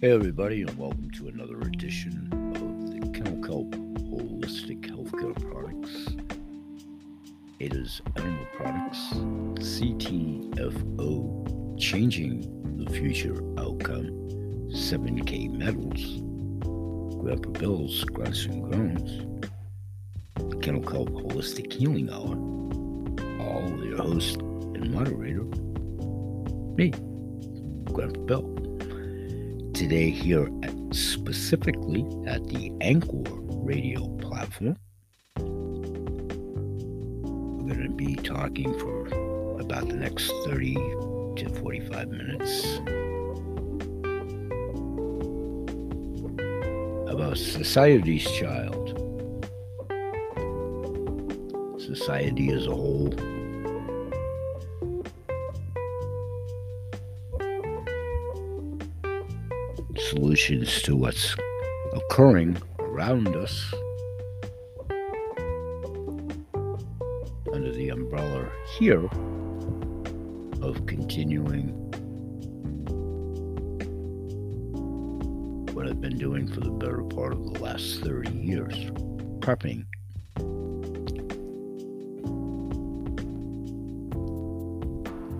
Hey, everybody, and welcome to another edition of the Kennel Holistic Healthcare Products. It is Animal Products, CTFO, Changing the Future Outcome, 7K Metals, Grandpa Bill's Grunts and Groans, Kennel Kelp Holistic Healing Hour, all your host and moderator, me, Grandpa Bill today here at, specifically at the Anchor radio platform. We're going to be talking for about the next 30 to 45 minutes about society's child, society as a whole solutions to what's occurring around us under the umbrella here of continuing what I've been doing for the better part of the last 30 years prepping.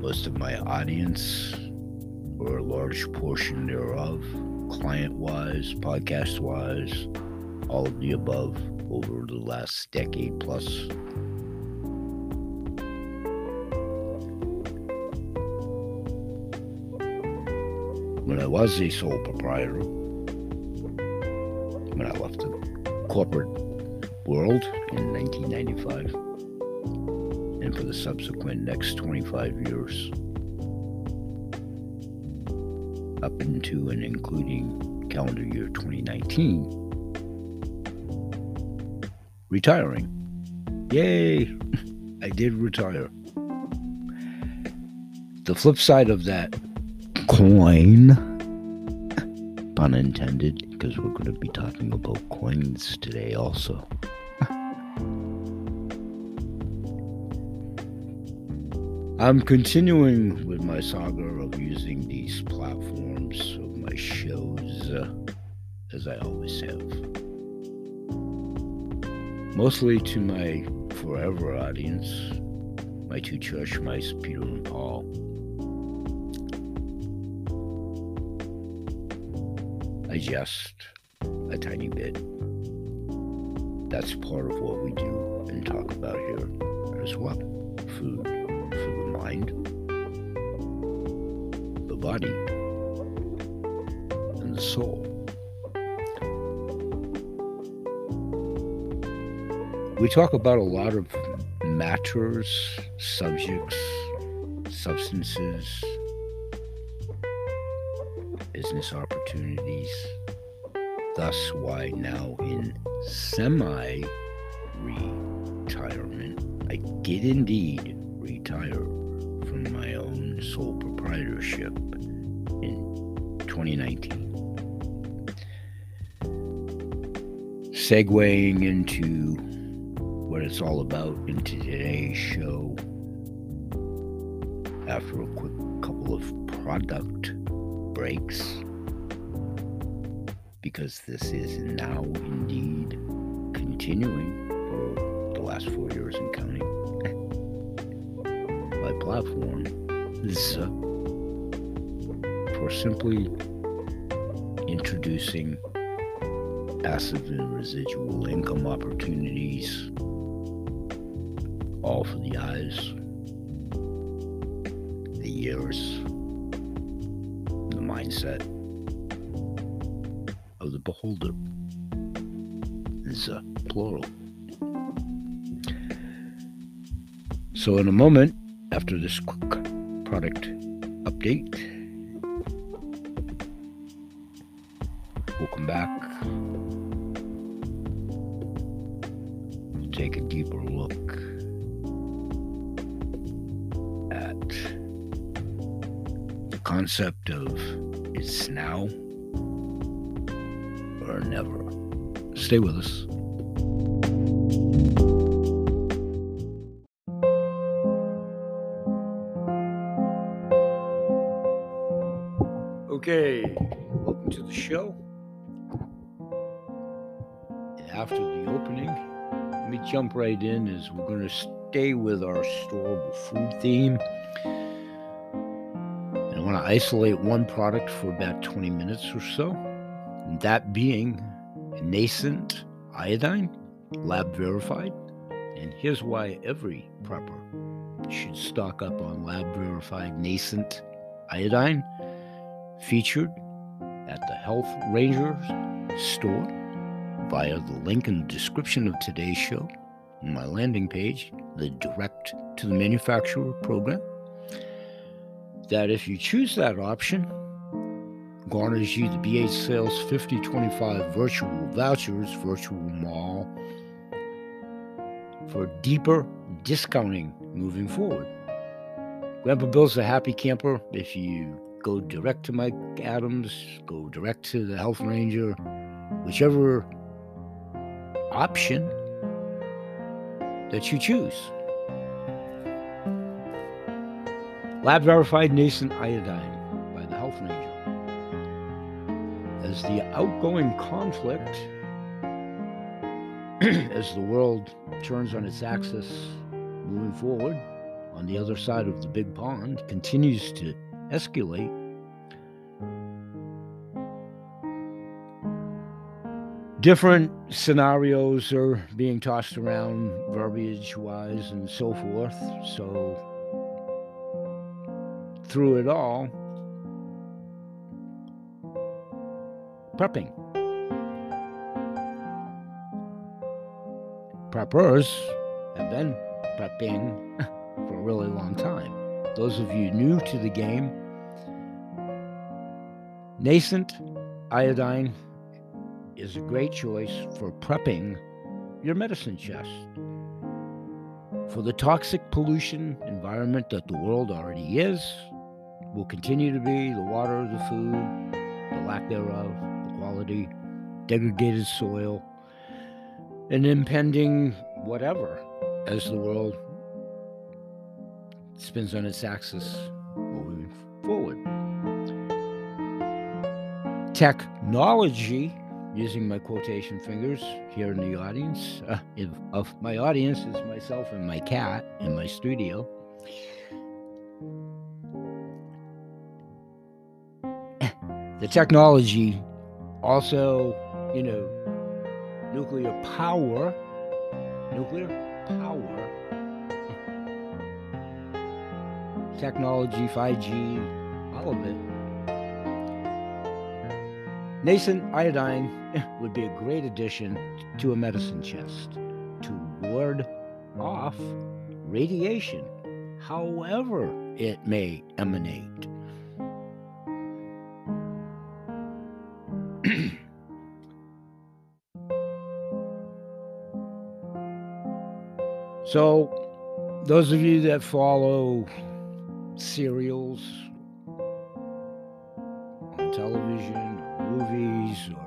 Most of my audience, or a large portion thereof, client wise, podcast wise, all of the above over the last decade plus. When I was a sole proprietor, when I left the corporate world in 1995, and for the subsequent next 25 years, up into and including calendar year 2019, retiring. Yay! I did retire. The flip side of that coin, pun intended, because we're going to be talking about coins today also. I'm continuing with my saga of using these platforms of my shows uh, as I always have. Mostly to my forever audience, my two church mice, Peter and Paul. I jest a tiny bit. That's part of what we do and talk about here as well food for the mind, the body, soul. We talk about a lot of matters, subjects, substances, business opportunities. Thus, why now in semi retirement, I did indeed retire from my own sole proprietorship in 2019. Segueing into what it's all about in today's show. After a quick couple of product breaks because this is now indeed continuing for the last four years and counting. My platform is uh, for simply introducing passive and residual income opportunities, all for the eyes, the ears, the mindset of the beholder. Is uh, plural. So, in a moment, after this quick product update, Stay with us. Okay, welcome to the show. After the opening, let me jump right in as we're going to stay with our storable food theme. And I want to isolate one product for about 20 minutes or so, that being nascent iodine, lab verified. And here's why every prepper should stock up on lab verified nascent iodine featured at the Health Rangers store via the link in the description of today's show on my landing page, the direct to the manufacturer program. That if you choose that option, garners you the BH Sales 5025 virtual vouchers, virtual mall, for deeper discounting moving forward. Grandpa Bill's a happy camper if you go direct to Mike Adams, go direct to the Health Ranger, whichever option that you choose. Lab verified nascent iodine As the outgoing conflict, as the world turns on its axis moving forward on the other side of the big pond, continues to escalate, different scenarios are being tossed around verbiage wise and so forth. So, through it all, prepping. Preppers have been prepping for a really long time. Those of you new to the game, nascent iodine is a great choice for prepping your medicine chest. For the toxic pollution environment that the world already is, will continue to be the water, the food, the lack thereof, the quality, degraded soil, an impending whatever as the world spins on its axis moving forward. Technology, using my quotation fingers here in the audience, uh, if, of my audience is myself and my cat in my studio. the technology also, you know, nuclear power, nuclear power technology, 5G, all of it. Nascent iodine would be a great addition to a medicine chest to ward off radiation, however it may emanate. So, those of you that follow serials on television movies or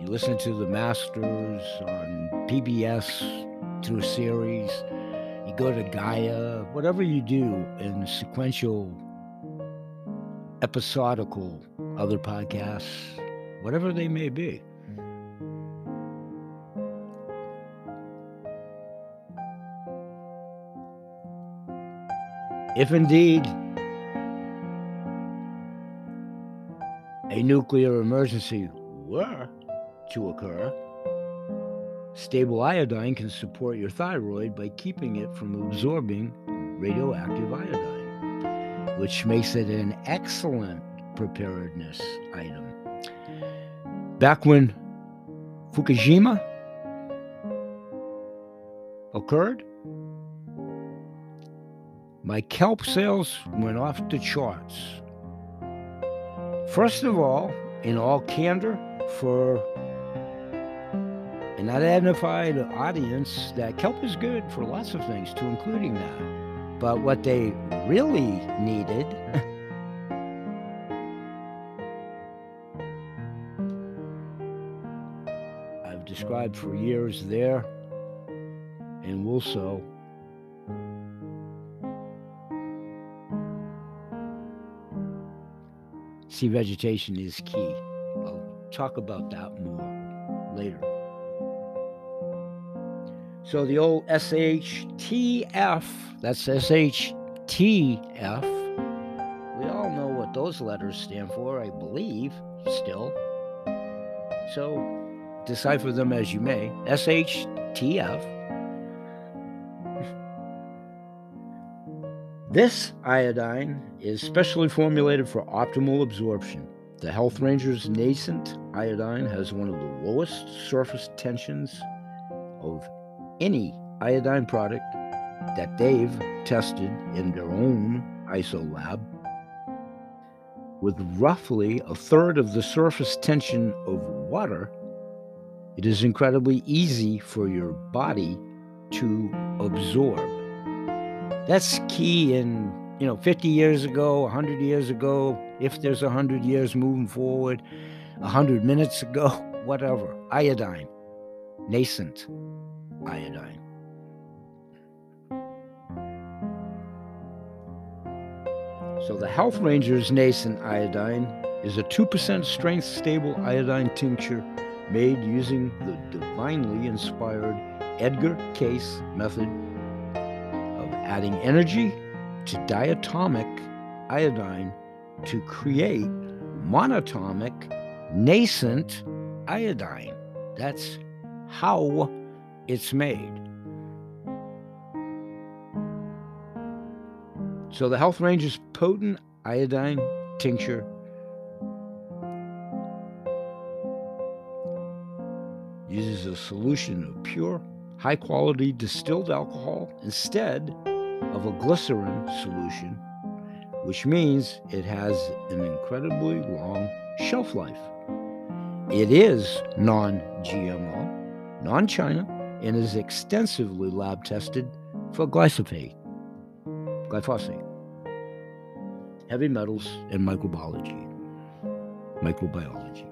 you listen to the masters on PBS through series you go to Gaia whatever you do in sequential episodical other podcasts whatever they may be If indeed a nuclear emergency were to occur, stable iodine can support your thyroid by keeping it from absorbing radioactive iodine, which makes it an excellent preparedness item. Back when Fukushima occurred, my kelp sales went off the charts. First of all, in all candor, for an identified audience, that kelp is good for lots of things, to including that. But what they really needed I've described for years there and will sea vegetation is key. I'll talk about that more later. So the old SHTF, that's SHTF. We all know what those letters stand for, I believe, still. So decipher them as you may. SHTF. This iodine is specially formulated for optimal absorption. The Health Ranger's nascent iodine has one of the lowest surface tensions of any iodine product that they've tested in their own ISO lab, with roughly a third of the surface tension of water, it is incredibly easy for your body to absorb. That's key in, you know, 50 years ago, 100 years ago, if there's 100 years moving forward, 100 minutes ago, whatever. Iodine, nascent iodine. So the Health Ranger's nascent iodine is a 2% strength stable iodine tincture made using the divinely inspired Edgar Cayce method adding energy to diatomic iodine to create monatomic nascent iodine. That's how it's made. So the Health Ranger's potent iodine tincture uses a solution of pure, high quality distilled alcohol instead of a glycerin solution, which means it has an incredibly long shelf life. It is non GMO, non China, and is extensively lab tested for glyphosate, glyphosate, heavy metals, and microbiology. Microbiology.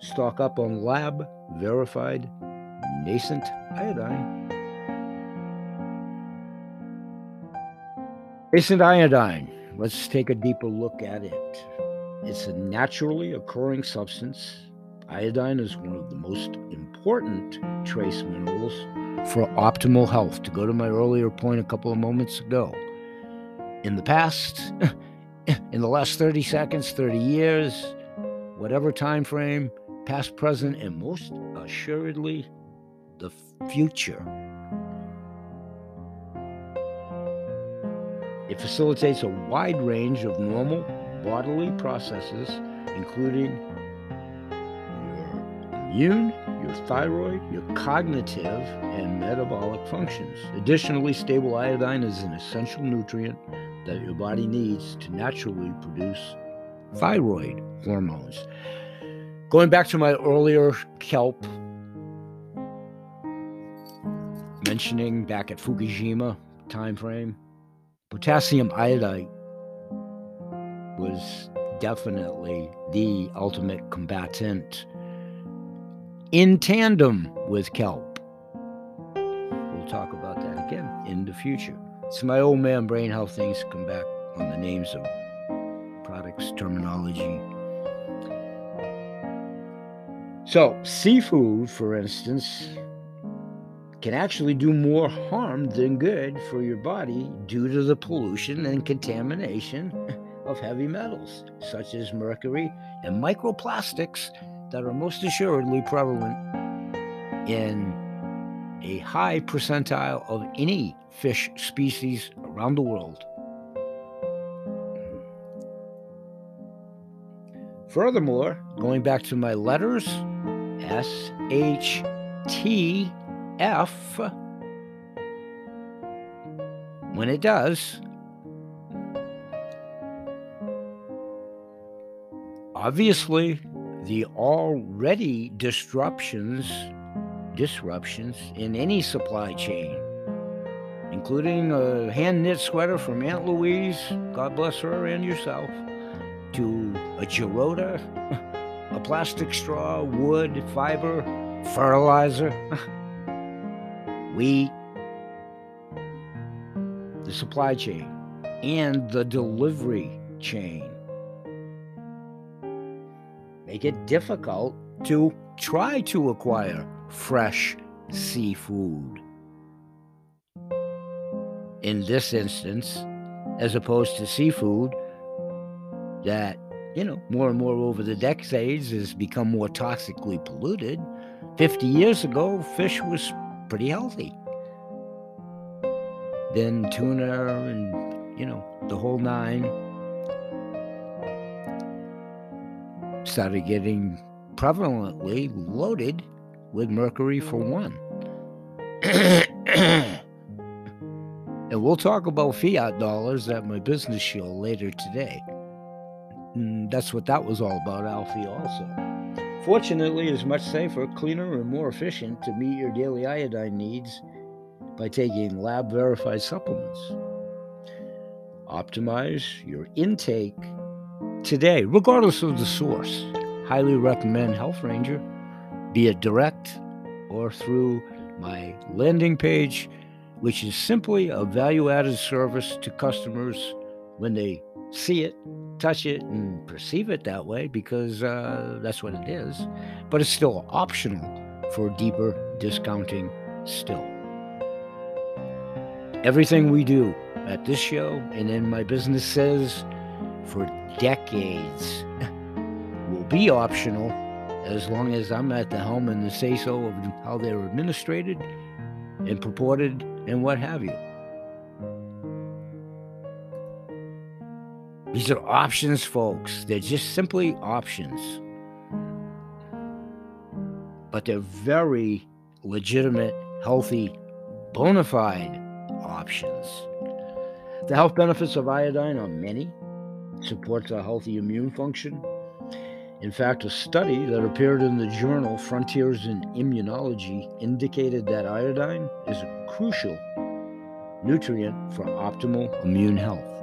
Stock up on lab verified nascent iodine. Nascent iodine. Let's take a deeper look at it. It's a naturally occurring substance Iodine is one of the most important trace minerals for optimal health. To go to my earlier point a couple of moments ago, in the past, in the last 30 seconds, 30 years, whatever time frame, past, present, and most assuredly the future. It facilitates a wide range of normal bodily processes, including your immune, your thyroid, your cognitive, and metabolic functions. Additionally, stable iodine is an essential nutrient that your body needs to naturally produce thyroid hormones. Going back to my earlier kelp mentioning back at Fukushima time frame, potassium iodide was definitely the ultimate combatant in tandem with kelp. We'll talk about that again in the future. So my old man brain health things come back on the names of products, terminology. So, seafood, for instance, can actually do more harm than good for your body due to the pollution and contamination of heavy metals, such as mercury and microplastics that are most assuredly prevalent in a high percentile of any fish species around the world. Furthermore, going back to my letters, S H T F, when it does, obviously the already disruptions disruptions in any supply chain, including a hand knit sweater from Aunt Louise, God bless her and yourself, to a Gerota, a plastic straw, wood, fiber, fertilizer, wheat, the supply chain, and the delivery chain make it difficult to try to acquire fresh seafood. In this instance, as opposed to seafood that, you know, more and more over the decades has become more toxically polluted. 50 years ago, fish was pretty healthy. Then tuna and, you know, the whole nine started getting prevalently loaded with mercury for one. and we'll talk about fiat dollars at my business show later today. And mm, that's what that was all about, Alfie, also. Fortunately, it's much safer, cleaner, and more efficient to meet your daily iodine needs by taking lab verified supplements. Optimize your intake today, regardless of the source. Highly recommend Health Ranger, be it direct or through my landing page, which is simply a value added service to customers when they see it, touch it, and perceive it that way because uh, that's what it is. But it's still optional for deeper discounting still. Everything we do at this show and in my business says for decades will be optional as long as I'm at the helm and the say so of how they're administrated and purported and what have you. These are options, folks. They're just simply options. But they're very legitimate, healthy, bona fide options. The health benefits of iodine are many. It supports a healthy immune function, in fact, a study that appeared in the journal Frontiers in Immunology indicated that iodine is a crucial nutrient for optimal immune health.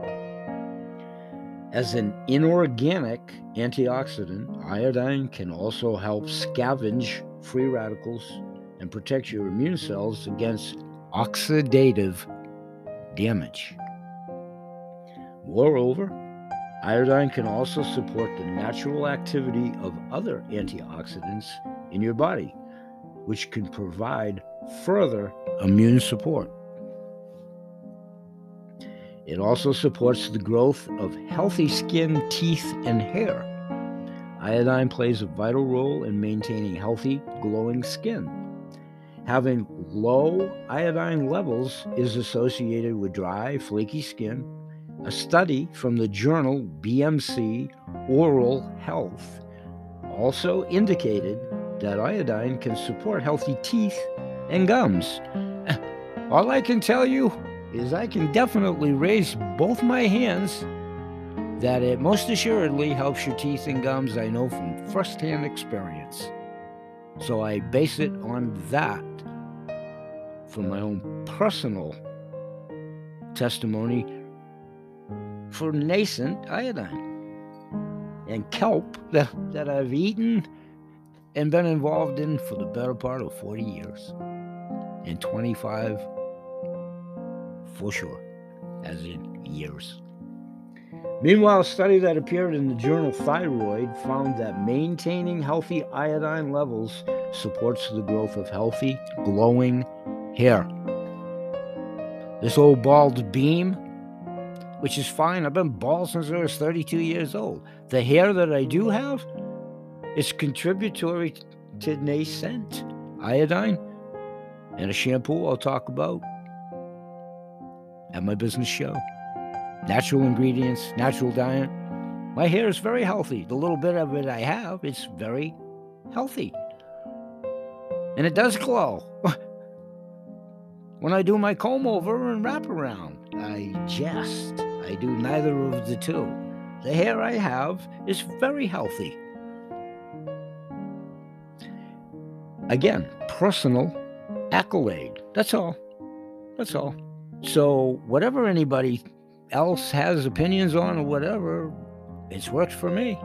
As an inorganic antioxidant, iodine can also help scavenge free radicals and protect your immune cells against oxidative damage. Moreover, Iodine can also support the natural activity of other antioxidants in your body, which can provide further immune support. It also supports the growth of healthy skin, teeth, and hair. Iodine plays a vital role in maintaining healthy, glowing skin. Having low iodine levels is associated with dry, flaky skin, a study from the journal BMC Oral Health also indicated that iodine can support healthy teeth and gums. All I can tell you is I can definitely raise both my hands that it most assuredly helps your teeth and gums. I know from firsthand experience. So I base it on that from my own personal testimony for nascent iodine. And kelp that, that I've eaten and been involved in for the better part of 40 years. And 25 for sure, as in years. Meanwhile, a study that appeared in the journal Thyroid found that maintaining healthy iodine levels supports the growth of healthy, glowing hair. This old bald beam which is fine. I've been bald since I was 32 years old. The hair that I do have is contributory to nascent iodine and a shampoo I'll talk about at my business show. Natural ingredients, natural diet. My hair is very healthy. The little bit of it I have, it's very healthy. And it does glow. when I do my comb over and wrap around, I just I do neither of the two. The hair I have is very healthy. Again, personal accolade. That's all. That's all. So, whatever anybody else has opinions on or whatever, it's worked for me.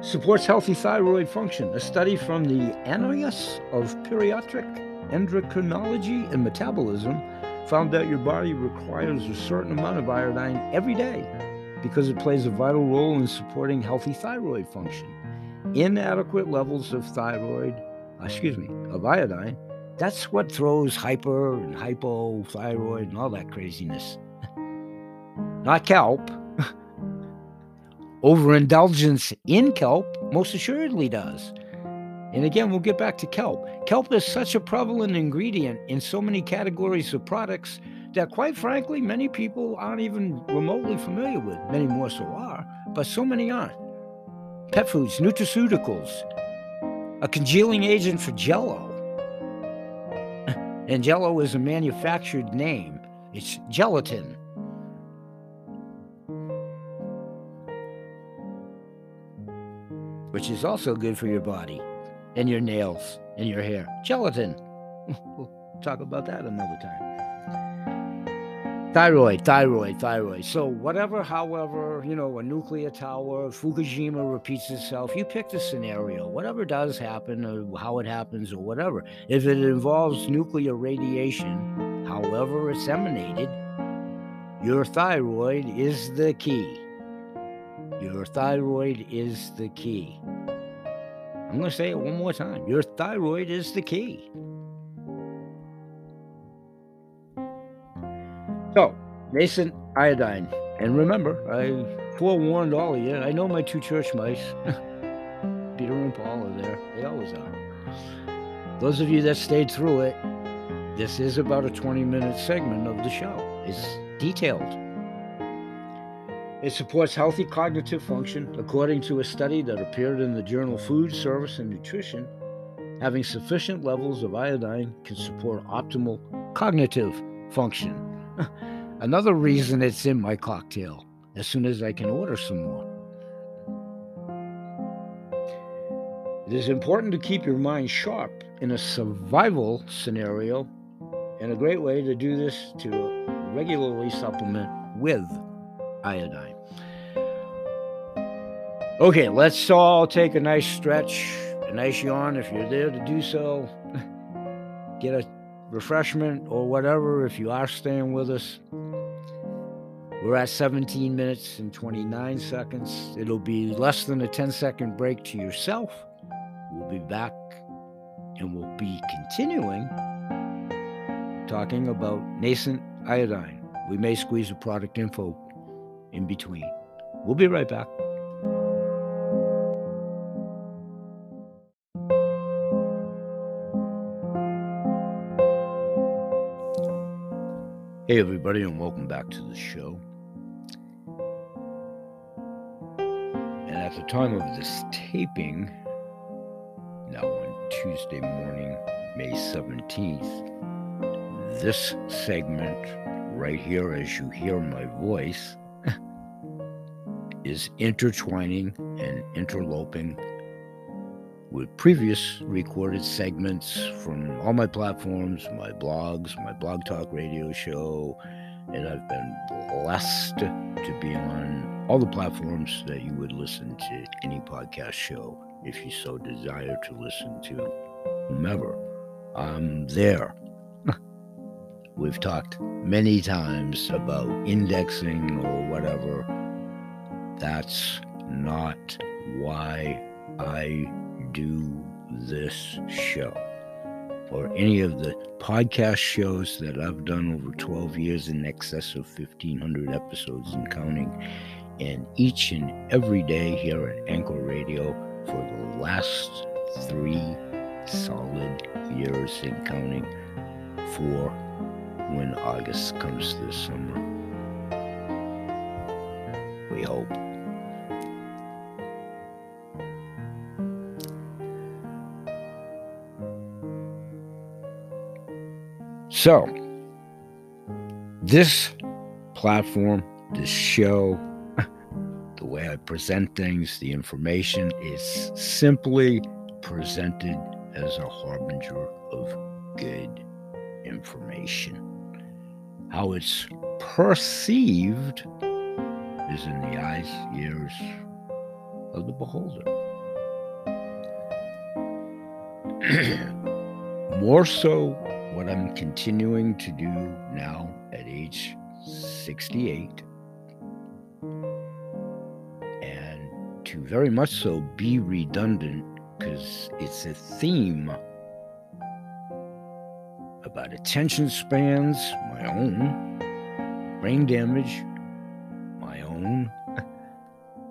Supports healthy thyroid function. A study from the Annals of Pediatric Endocrinology and Metabolism found that your body requires a certain amount of iodine every day because it plays a vital role in supporting healthy thyroid function. Inadequate levels of thyroid, excuse me, of iodine, that's what throws hyper and hypothyroid and all that craziness. Not kelp. Overindulgence in kelp most assuredly does. And again, we'll get back to kelp. Kelp is such a prevalent ingredient in so many categories of products that, quite frankly, many people aren't even remotely familiar with. Many more so are, but so many aren't. Pet foods, nutraceuticals, a congealing agent for jello. And jello is a manufactured name, it's gelatin. Which is also good for your body and your nails and your hair. Gelatin. we'll talk about that another time. Thyroid, thyroid, thyroid. So, whatever, however, you know, a nuclear tower, Fukushima repeats itself, you pick the scenario, whatever does happen, or how it happens, or whatever. If it involves nuclear radiation, however it's emanated, your thyroid is the key. Your thyroid is the key. I'm going to say it one more time. Your thyroid is the key. So, nascent iodine. And remember, I forewarned all of you. I know my two church mice, Peter and Paul, are there. They always are. Those of you that stayed through it, this is about a 20 minute segment of the show. It's detailed. It supports healthy cognitive function, according to a study that appeared in the journal Food, Science, and Nutrition. Having sufficient levels of iodine can support optimal cognitive function. Another reason it's in my cocktail as soon as I can order some more. It is important to keep your mind sharp in a survival scenario, and a great way to do this to regularly supplement with iodine. Okay, let's all take a nice stretch, a nice yawn if you're there to do so. Get a refreshment or whatever if you are staying with us. We're at 17 minutes and 29 seconds. It'll be less than a 10 second break to yourself. We'll be back and we'll be continuing talking about nascent iodine. We may squeeze a product info in between. We'll be right back. Hey, everybody, and welcome back to the show. And at the time of this taping, now on Tuesday morning, May 17th, this segment right here, as you hear my voice, is intertwining and interloping with previous recorded segments from all my platforms, my blogs, my blog talk radio show, and I've been blessed to be on all the platforms that you would listen to any podcast show if you so desire to listen to whomever. I'm there. We've talked many times about indexing or whatever. That's not why I do this show or any of the podcast shows that I've done over 12 years in excess of 1,500 episodes and counting. And each and every day here at Anchor Radio for the last three solid years and counting for when August comes this summer. We hope. So, this platform, this show, the way I present things, the information is simply presented as a harbinger of good information. How it's perceived is in the eyes, ears of the beholder. More so what I'm continuing to do now at age 68 and to very much so be redundant because it's a theme about attention spans, my own, brain damage, my own,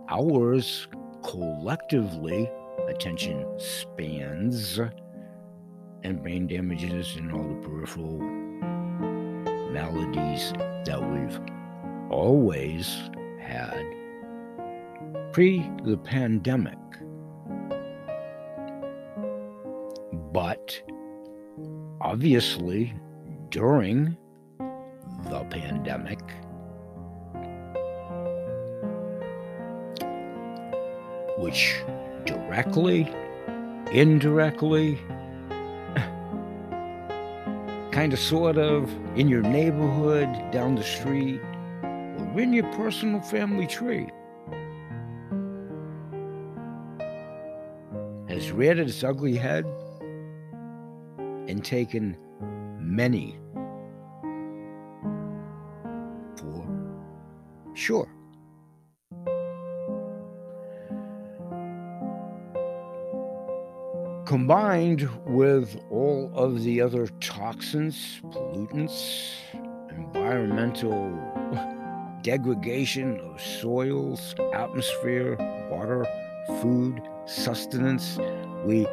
ours collectively, attention spans, and brain damages and all the peripheral maladies that we've always had pre the pandemic. But obviously, during the pandemic, which directly, indirectly, kind of sort of in your neighborhood, down the street, or in your personal family tree. Has reared its ugly head and taken many for sure. Combined with all of the other toxins, pollutants, environmental degradation of soils, atmosphere, water, food, sustenance, we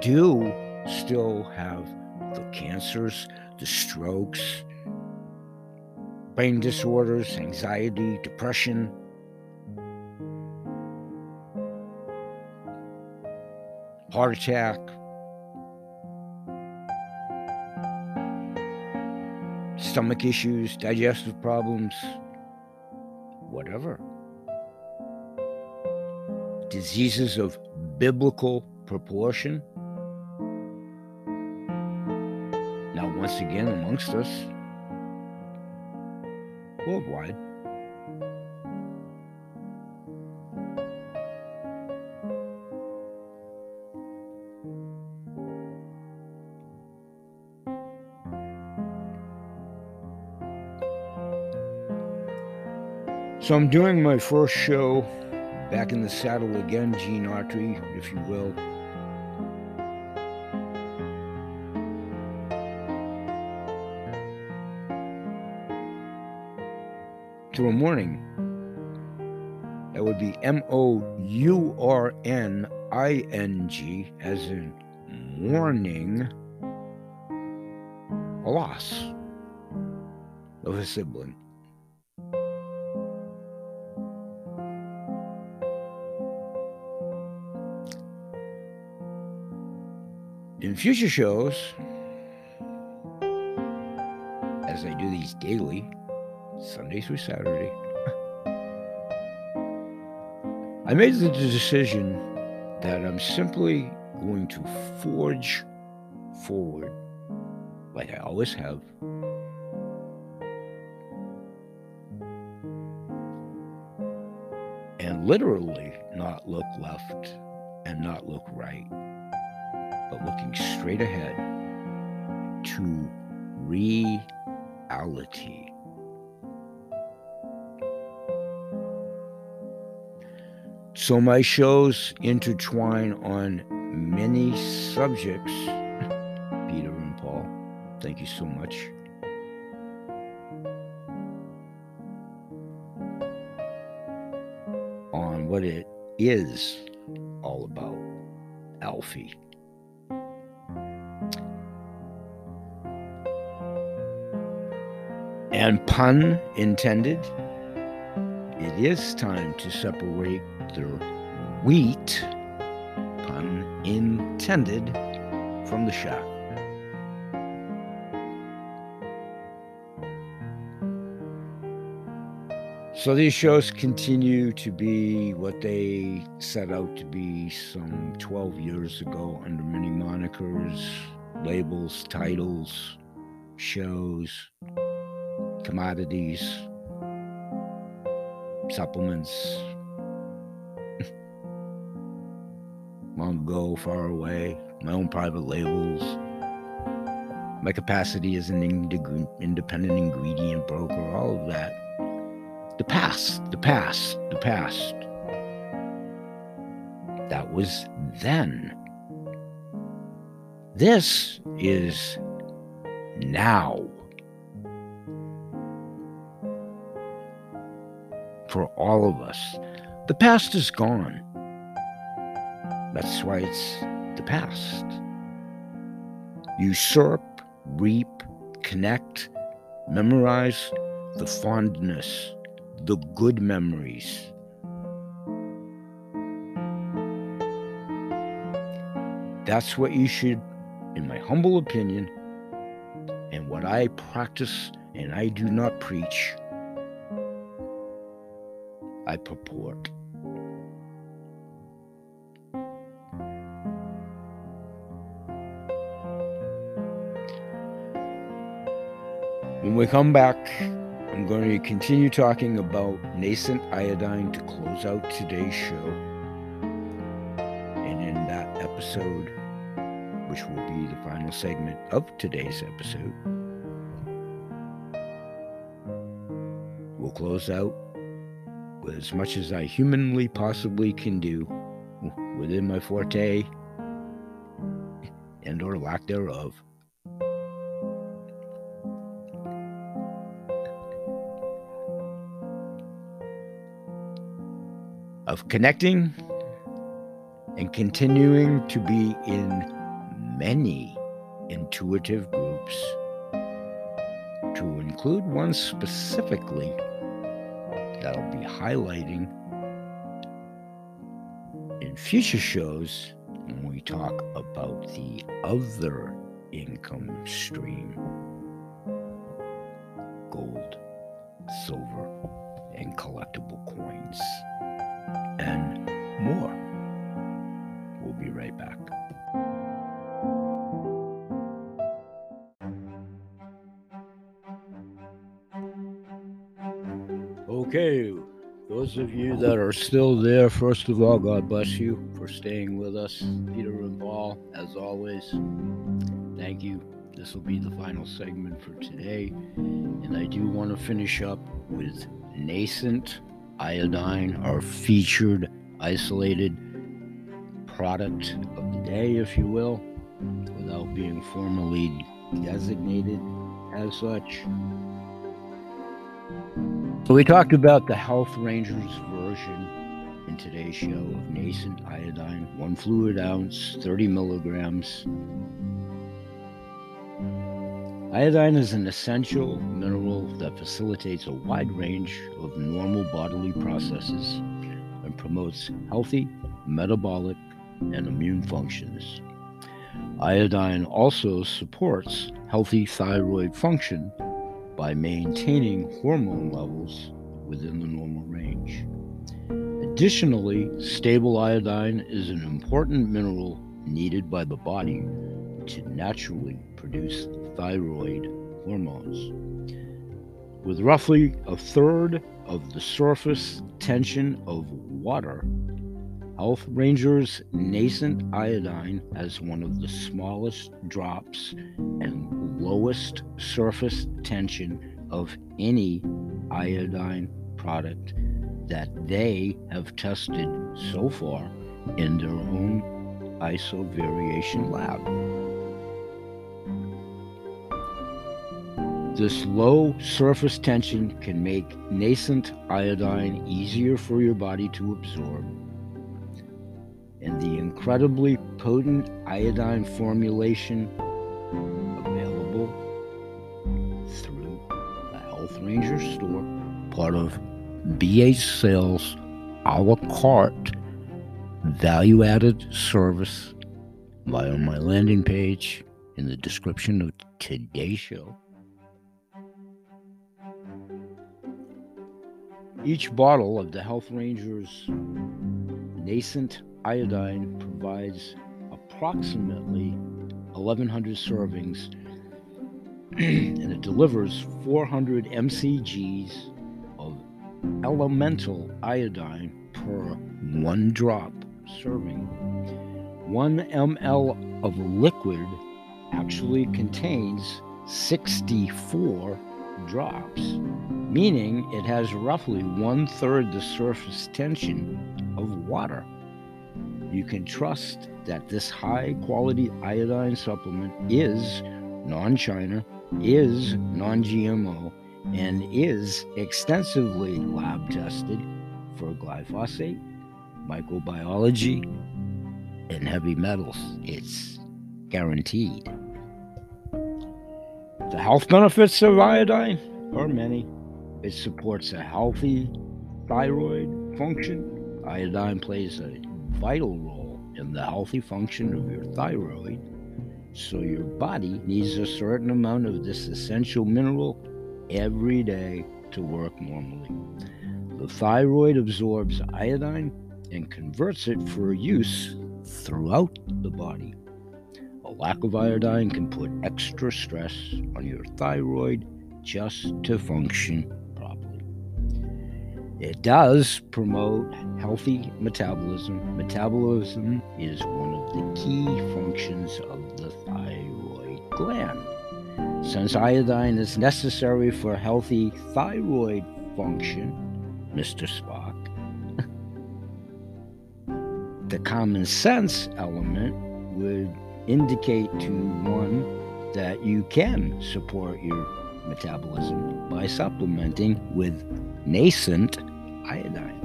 do still have the cancers, the strokes, brain disorders, anxiety, depression. Heart attack, stomach issues, digestive problems, whatever. Diseases of biblical proportion. Now, once again, amongst us, worldwide. So I'm doing my first show back in the saddle again, Gene Autry, if you will. To a morning. That would be M O U R N I N G, as in mourning a loss of a sibling. In future shows, as I do these daily, Sunday through Saturday, I made the decision that I'm simply going to forge forward like I always have. And literally not look left and not look right but looking straight ahead to reality. So my shows intertwine on many subjects. Peter and Paul, thank you so much. On what it is all about, Alfie. And pun intended, it is time to separate the wheat, pun intended, from the chaff. So these shows continue to be what they set out to be some 12 years ago under many monikers, labels, titles, shows, commodities, supplements. Long ago, far away, my own private labels, my capacity as an independent ingredient broker, all of that. The past, the past, the past. That was then. This is now. For all of us. The past is gone. That's why it's the past. Usurp, reap, connect, memorize the fondness, the good memories. That's what you should, in my humble opinion, and what I practice and I do not preach, I purport. When we come back, I'm going to continue talking about nascent iodine to close out today's show. And in that episode, which will be the final segment of today's episode, we'll close out as much as I humanly possibly can do within my forte and or lack thereof. of connecting and continuing to be in many intuitive groups, to include one specifically that I'll be highlighting in future shows when we talk about the other income stream gold, silver, and collectible coins. And those of you that are still there, first of all, God bless you for staying with us. Peter and Paul, as always, thank you. This will be the final segment for today. And I do want to finish up with nascent iodine, our featured isolated product of the day, if you will, without being formally designated as such. So, we talked about the Health Rangers version in today's show of nascent iodine, one fluid ounce, 30 milligrams. Iodine is an essential mineral that facilitates a wide range of normal bodily processes and promotes healthy metabolic and immune functions. Iodine also supports healthy thyroid function by maintaining hormone levels within the normal range. Additionally, stable iodine is an important mineral needed by the body to naturally produce thyroid hormones. With roughly a third of the surface tension of water, Health Ranger's nascent iodine has one of the smallest drops and lowest surface tension of any iodine product that they have tested so far in their own ISO variation lab. This low surface tension can make nascent iodine easier for your body to absorb. And the incredibly potent iodine formulation available through the Health Ranger store, part of BH Sales a la carte value added service via my landing page in the description of today's show. Each bottle of the Health Rangers nascent iodine provides approximately 1,100 servings and it delivers 400 mcgs of elemental iodine per one drop serving. One ml of liquid actually contains 64 drops, meaning it has roughly one third the surface tension of water. You can trust that this high quality iodine supplement is non China, is non GMO, and is extensively lab tested for glyphosate, microbiology, and heavy metals. It's guaranteed. The health benefits of iodine are many. It supports a healthy thyroid function. Iodine plays a vital role in the healthy function of your thyroid. So, your body needs a certain amount of this essential mineral every day to work normally. The thyroid absorbs iodine and converts it for use throughout the body. A lack of iodine can put extra stress on your thyroid just to function. It does promote healthy metabolism. Metabolism is one of the key functions of the thyroid gland. Since iodine is necessary for healthy thyroid function, Mr. Spock, the common sense element would indicate to one that you can support your metabolism by supplementing with nascent iodine.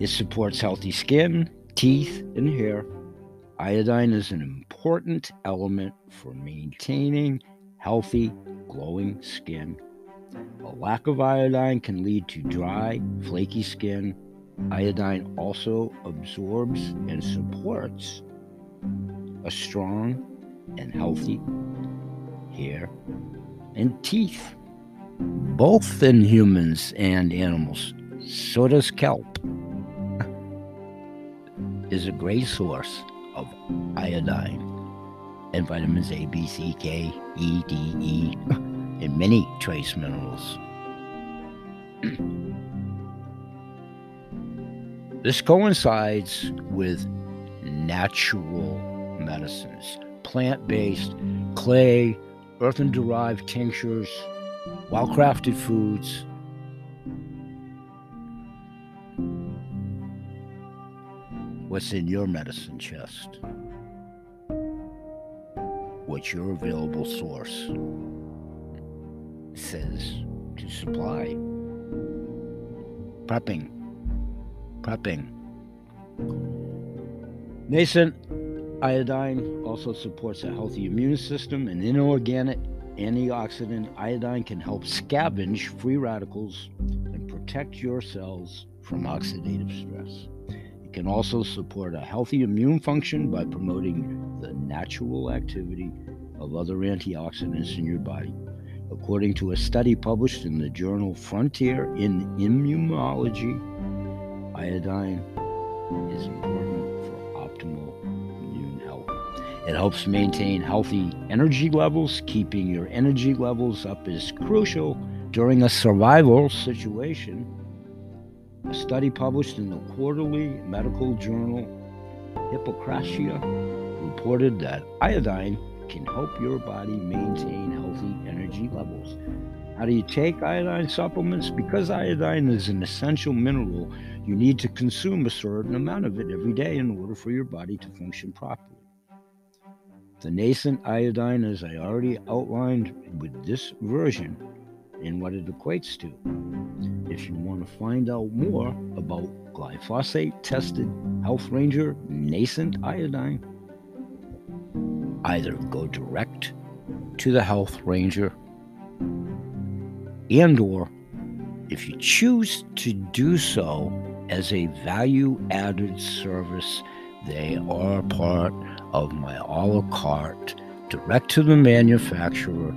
It supports healthy skin, teeth, and hair. Iodine is an important element for maintaining healthy, glowing skin. A lack of iodine can lead to dry, flaky skin. Iodine also absorbs and supports a strong and healthy hair and teeth, both in humans and animals. So does kelp. is a great source of iodine and vitamins A, B, C, K, E, D, E, and many trace minerals. this coincides with natural medicines, plant based, clay, earthen derived tinctures, well crafted foods. What's in your medicine chest? What's your available source says to supply. Prepping. Prepping. Nascent iodine also supports a healthy immune system. and inorganic antioxidant, iodine can help scavenge free radicals and protect your cells from oxidative stress. It can also support a healthy immune function by promoting the natural activity of other antioxidants in your body. According to a study published in the journal Frontier in Immunology, iodine is important It helps maintain healthy energy levels. Keeping your energy levels up is crucial during a survival situation. A study published in the quarterly medical journal Hippocratia reported that iodine can help your body maintain healthy energy levels. How do you take iodine supplements? Because iodine is an essential mineral, you need to consume a certain amount of it every day in order for your body to function properly. The nascent iodine, as I already outlined with this version, and what it equates to. If you want to find out more about glyphosate tested Health Ranger nascent iodine, either go direct to the Health Ranger and or if you choose to do so as a value added service, they are part of my a la carte direct to the manufacturer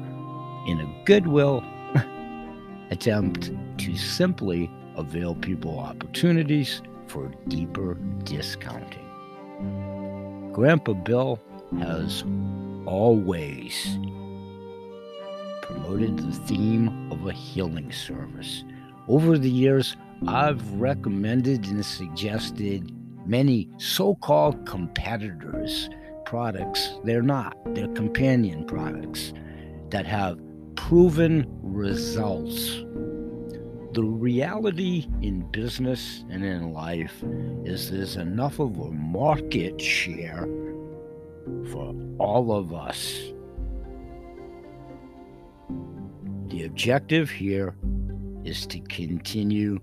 in a goodwill attempt to simply avail people opportunities for deeper discounting. Grandpa Bill has always promoted the theme of a healing service. Over the years, I've recommended and suggested many so called competitors' products. They're not, they're companion products that have proven results. the reality in business and in life is there's enough of a market share for all of us. The objective here is to continue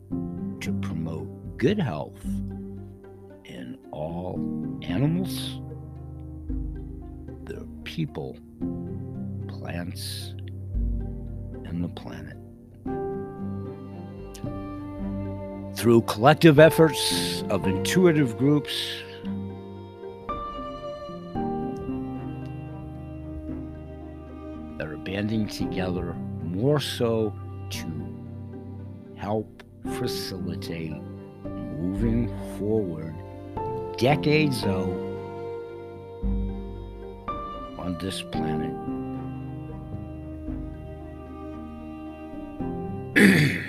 to promote good health all animals, the people, plants, and the planet. Through collective efforts of intuitive groups, that are banding together more so to help facilitate moving forward decades out on this planet.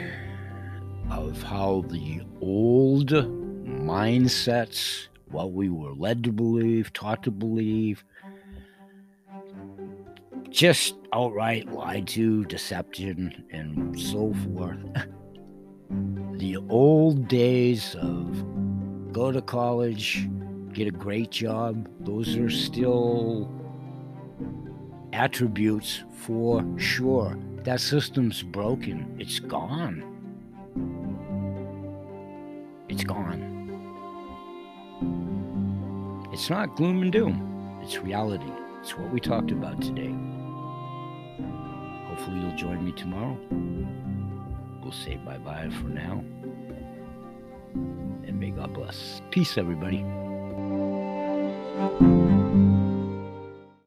of how the old mindsets, what we were led to believe, taught to believe, just outright lied to, deception, and so forth. the old days of go to college, get a great job, those are still attributes for sure. That system's broken. It's gone. It's gone. It's not gloom and doom, it's reality. It's what we talked about today. Hopefully, you'll join me tomorrow. We'll say bye bye for now. May God bless. Peace, everybody.